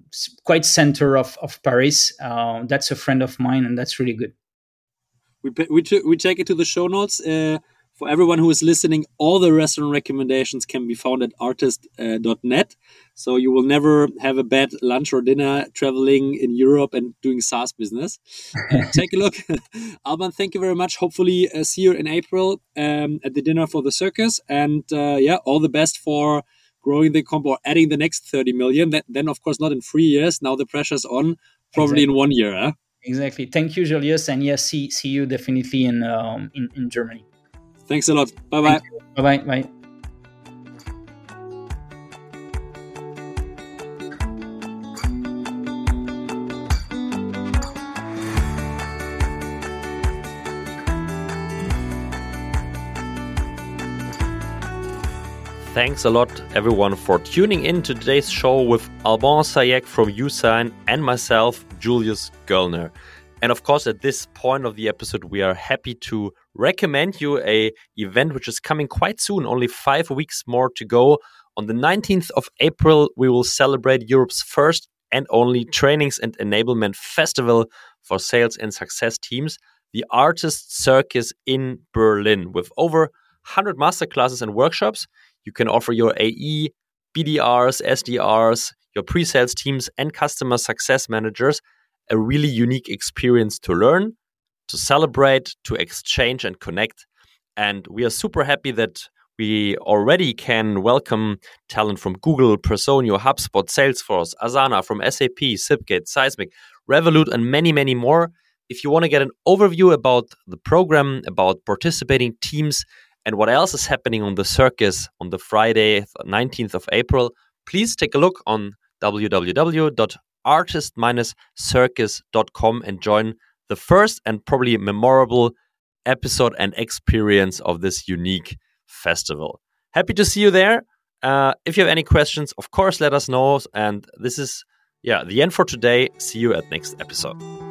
quite center of, of Paris. Uh, that's a friend of mine, and that's really good. We we, we take it to the show notes. Uh, for everyone who is listening, all the restaurant recommendations can be found at artist.net. So you will never have a bad lunch or dinner traveling in Europe and doing SaaS business. take a look. Alban, thank you very much. Hopefully, uh, see you in April um, at the dinner for the circus. And uh, yeah, all the best for growing the comp or adding the next 30 million. That, then, of course, not in three years. Now the pressure's on, probably exactly. in one year. Huh? Exactly. Thank you, Julius. And yes, see, see you definitely in, um, in, in Germany. Thanks a lot. Bye bye. Bye bye. Bye. Thanks a lot, everyone, for tuning in to today's show with Alban Sayag from Yousign and myself, Julius Göllner. And of course, at this point of the episode, we are happy to recommend you a event which is coming quite soon, only five weeks more to go. On the 19th of April, we will celebrate Europe's first and only trainings and enablement festival for sales and success teams, the Artist Circus in Berlin, with over 100 masterclasses and workshops. You can offer your AE, BDRs, SDRs, your pre sales teams, and customer success managers a really unique experience to learn, to celebrate, to exchange, and connect. And we are super happy that we already can welcome talent from Google, Personio, HubSpot, Salesforce, Asana, from SAP, Sipgate, Seismic, Revolut, and many, many more. If you want to get an overview about the program, about participating teams, and what else is happening on the circus on the Friday, 19th of April, please take a look on www.artist-circus.com and join the first and probably memorable episode and experience of this unique festival. Happy to see you there. Uh, if you have any questions, of course, let us know. And this is, yeah, the end for today. See you at next episode.